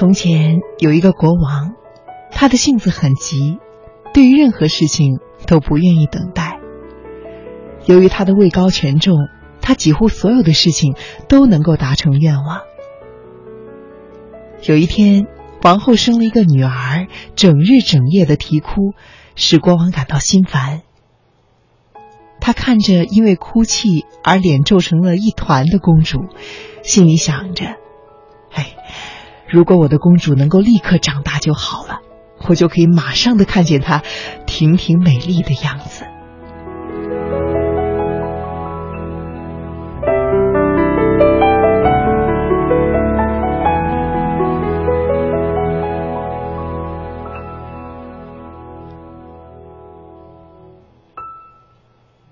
从前有一个国王，他的性子很急，对于任何事情都不愿意等待。由于他的位高权重，他几乎所有的事情都能够达成愿望。有一天，王后生了一个女儿，整日整夜的啼哭，使国王感到心烦。他看着因为哭泣而脸皱成了一团的公主，心里想着：“。”如果我的公主能够立刻长大就好了，我就可以马上的看见她亭亭美丽的样子。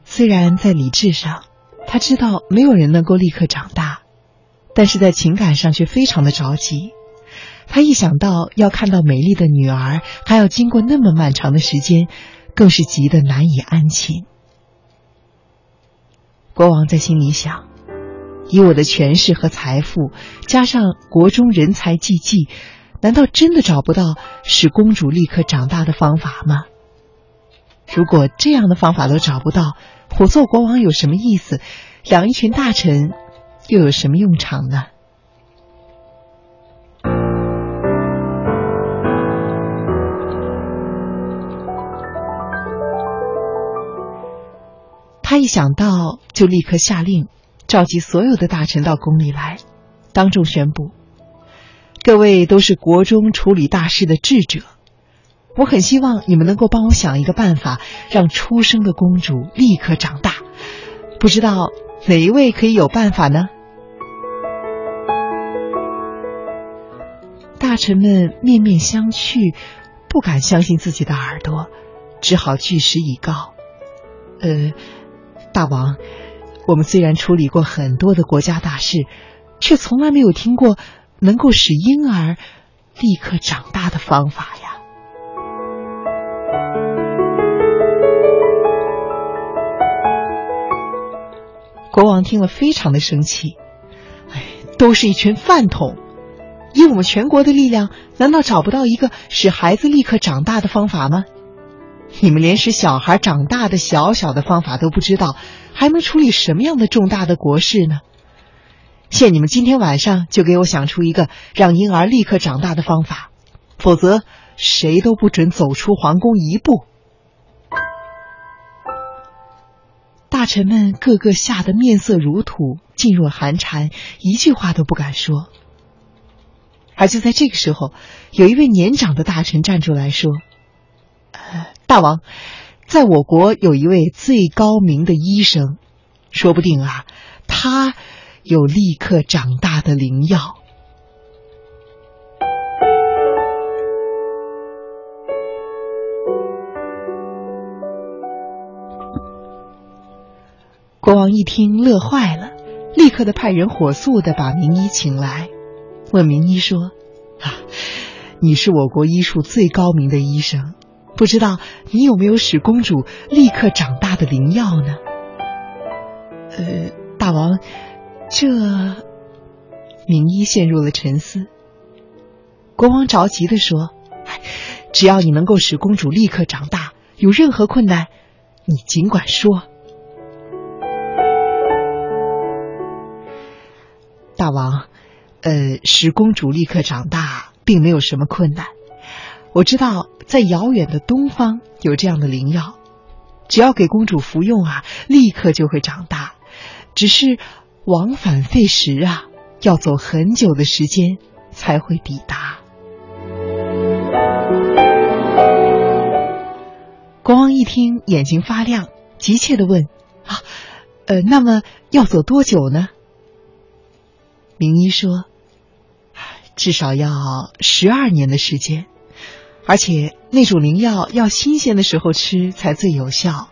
虽然在理智上，他知道没有人能够立刻长大，但是在情感上却非常的着急。他一想到要看到美丽的女儿，还要经过那么漫长的时间，更是急得难以安寝。国王在心里想：以我的权势和财富，加上国中人才济济，难道真的找不到使公主立刻长大的方法吗？如果这样的方法都找不到，我做国王有什么意思？养一群大臣又有什么用场呢？他一想到，就立刻下令，召集所有的大臣到宫里来，当众宣布：“各位都是国中处理大事的智者，我很希望你们能够帮我想一个办法，让出生的公主立刻长大。不知道哪一位可以有办法呢？”大臣们面面相觑，不敢相信自己的耳朵，只好据实以告：“呃。”大王，我们虽然处理过很多的国家大事，却从来没有听过能够使婴儿立刻长大的方法呀。国王听了非常的生气，哎，都是一群饭桶！以我们全国的力量，难道找不到一个使孩子立刻长大的方法吗？你们连使小孩长大的小小的方法都不知道，还能处理什么样的重大的国事呢？限你们今天晚上就给我想出一个让婴儿立刻长大的方法，否则谁都不准走出皇宫一步。大臣们个个吓得面色如土，噤若寒蝉，一句话都不敢说。而就在这个时候，有一位年长的大臣站出来说。大王，在我国有一位最高明的医生，说不定啊，他有立刻长大的灵药。国王一听，乐坏了，立刻的派人火速的把名医请来，问名医说：“啊，你是我国医术最高明的医生。”不知道你有没有使公主立刻长大的灵药呢？呃，大王，这名医陷入了沉思。国王着急的说：“只要你能够使公主立刻长大，有任何困难，你尽管说。”大王，呃，使公主立刻长大并没有什么困难。我知道，在遥远的东方有这样的灵药，只要给公主服用啊，立刻就会长大。只是往返费时啊，要走很久的时间才会抵达。国王一听，眼睛发亮，急切的问：“啊，呃，那么要走多久呢？”名医说：“至少要十二年的时间。”而且那种灵药要新鲜的时候吃才最有效，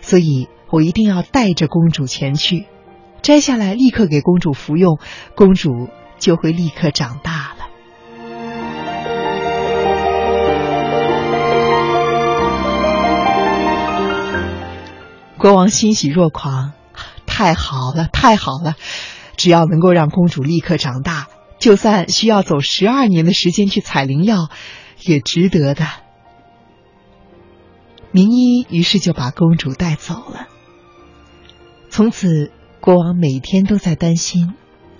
所以我一定要带着公主前去，摘下来立刻给公主服用，公主就会立刻长大了。国王欣喜若狂，太好了，太好了！只要能够让公主立刻长大。就算需要走十二年的时间去采灵药，也值得的。明一于是就把公主带走了。从此，国王每天都在担心，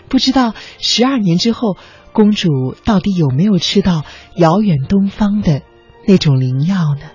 不知道十二年之后，公主到底有没有吃到遥远东方的那种灵药呢？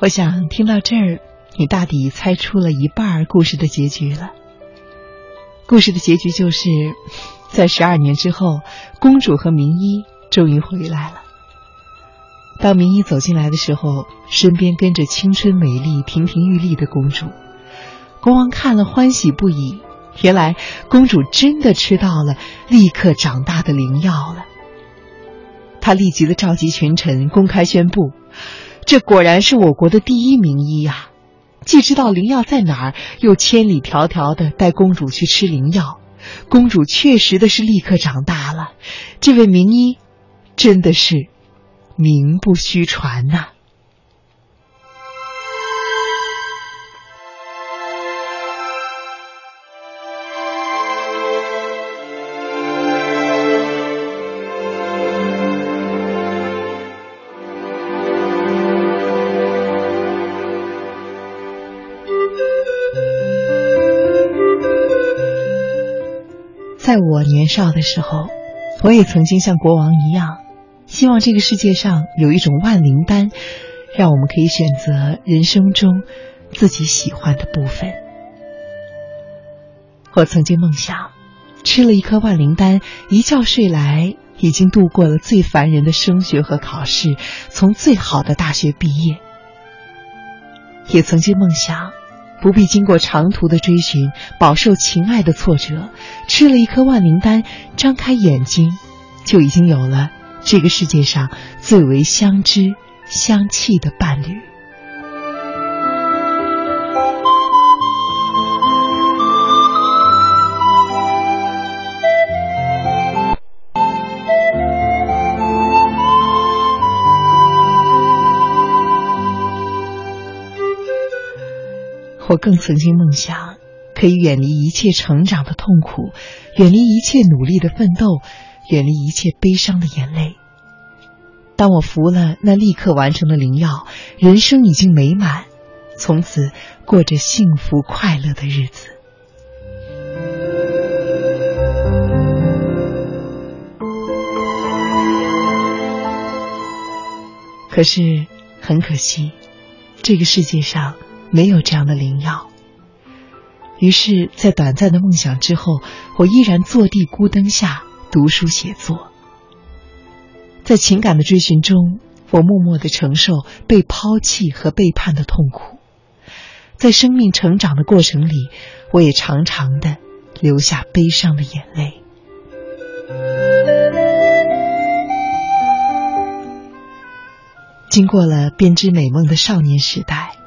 我想听到这儿，你大抵猜出了一半故事的结局了。故事的结局就是，在十二年之后，公主和明一终于回来了。当明一走进来的时候，身边跟着青春美丽、亭亭玉立的公主。国王看了欢喜不已，原来公主真的吃到了立刻长大的灵药了。他立即的召集群臣，公开宣布。这果然是我国的第一名医呀！既知道灵药在哪儿，又千里迢迢的带公主去吃灵药，公主确实的是立刻长大了。这位名医，真的是名不虚传呐！在我年少的时候，我也曾经像国王一样，希望这个世界上有一种万灵丹，让我们可以选择人生中自己喜欢的部分。我曾经梦想，吃了一颗万灵丹，一觉睡来，已经度过了最烦人的升学和考试，从最好的大学毕业。也曾经梦想。不必经过长途的追寻，饱受情爱的挫折，吃了一颗万灵丹，张开眼睛，就已经有了这个世界上最为相知相契的伴侣。更曾经梦想，可以远离一切成长的痛苦，远离一切努力的奋斗，远离一切悲伤的眼泪。当我服了那立刻完成的灵药，人生已经美满，从此过着幸福快乐的日子。可是很可惜，这个世界上。没有这样的灵药。于是，在短暂的梦想之后，我依然坐地孤灯下读书写作。在情感的追寻中，我默默的承受被抛弃和背叛的痛苦。在生命成长的过程里，我也常常的流下悲伤的眼泪。经过了编织美梦的少年时代。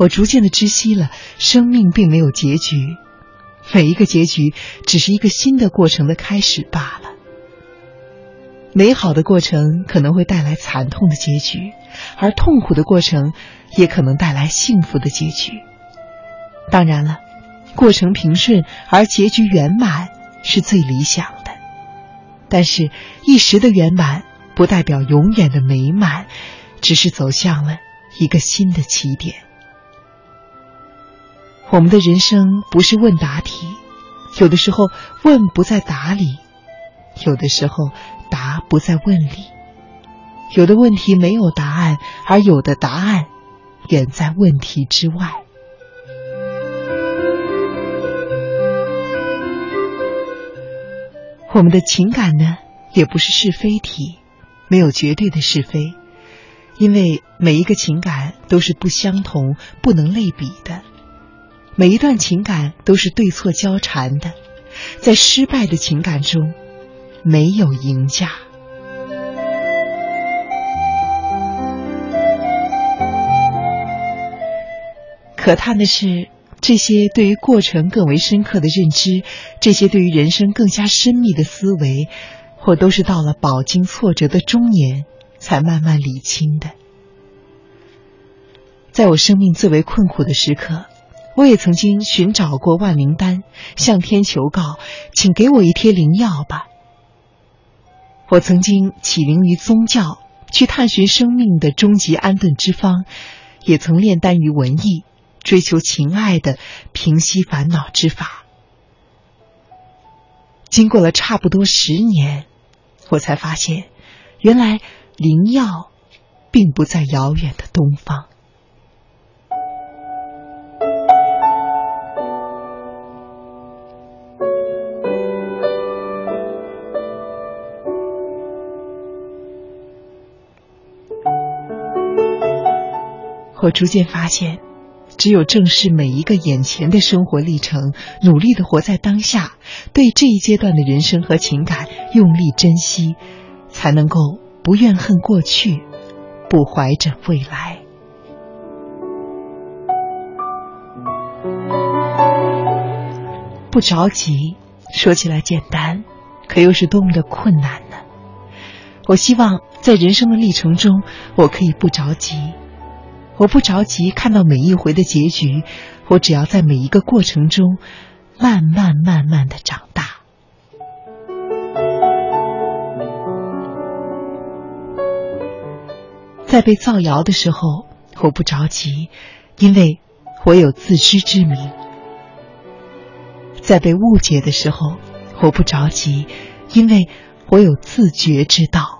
我逐渐的知悉了，生命并没有结局，每一个结局只是一个新的过程的开始罢了。美好的过程可能会带来惨痛的结局，而痛苦的过程也可能带来幸福的结局。当然了，过程平顺而结局圆满是最理想的，但是一时的圆满不代表永远的美满，只是走向了一个新的起点。我们的人生不是问答题，有的时候问不在答里，有的时候答不在问里，有的问题没有答案，而有的答案远在问题之外。我们的情感呢，也不是是非题，没有绝对的是非，因为每一个情感都是不相同、不能类比的。每一段情感都是对错交缠的在失败的情感中没有赢家。可叹的是这些对于过程更为深刻的认知这些对于人生更加深密的思维或都是到了饱经挫折的中年才慢慢理清的。在我生命最为困苦的时刻我也曾经寻找过万灵丹，向天求告，请给我一贴灵药吧。我曾经起灵于宗教，去探寻生命的终极安顿之方，也曾炼丹于文艺，追求情爱的平息烦恼之法。经过了差不多十年，我才发现，原来灵药并不在遥远的东方。逐渐发现，只有正视每一个眼前的生活历程，努力的活在当下，对这一阶段的人生和情感用力珍惜，才能够不怨恨过去，不怀着未来。不着急，说起来简单，可又是多么的困难呢？我希望在人生的历程中，我可以不着急。我不着急看到每一回的结局，我只要在每一个过程中，慢慢慢慢的长大。在被造谣的时候，我不着急，因为我有自知之明；在被误解的时候，我不着急，因为我有自觉之道。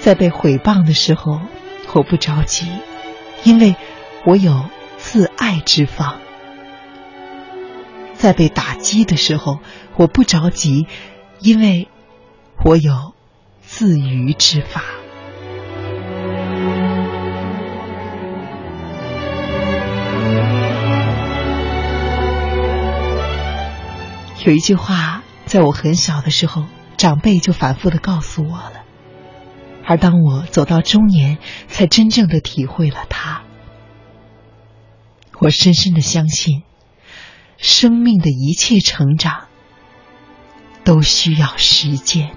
在被毁谤的时候，我不着急，因为我有自爱之法；在被打击的时候，我不着急，因为我有自娱之法。有一句话，在我很小的时候，长辈就反复的告诉我了。而当我走到中年，才真正的体会了它。我深深的相信，生命的一切成长都需要时间。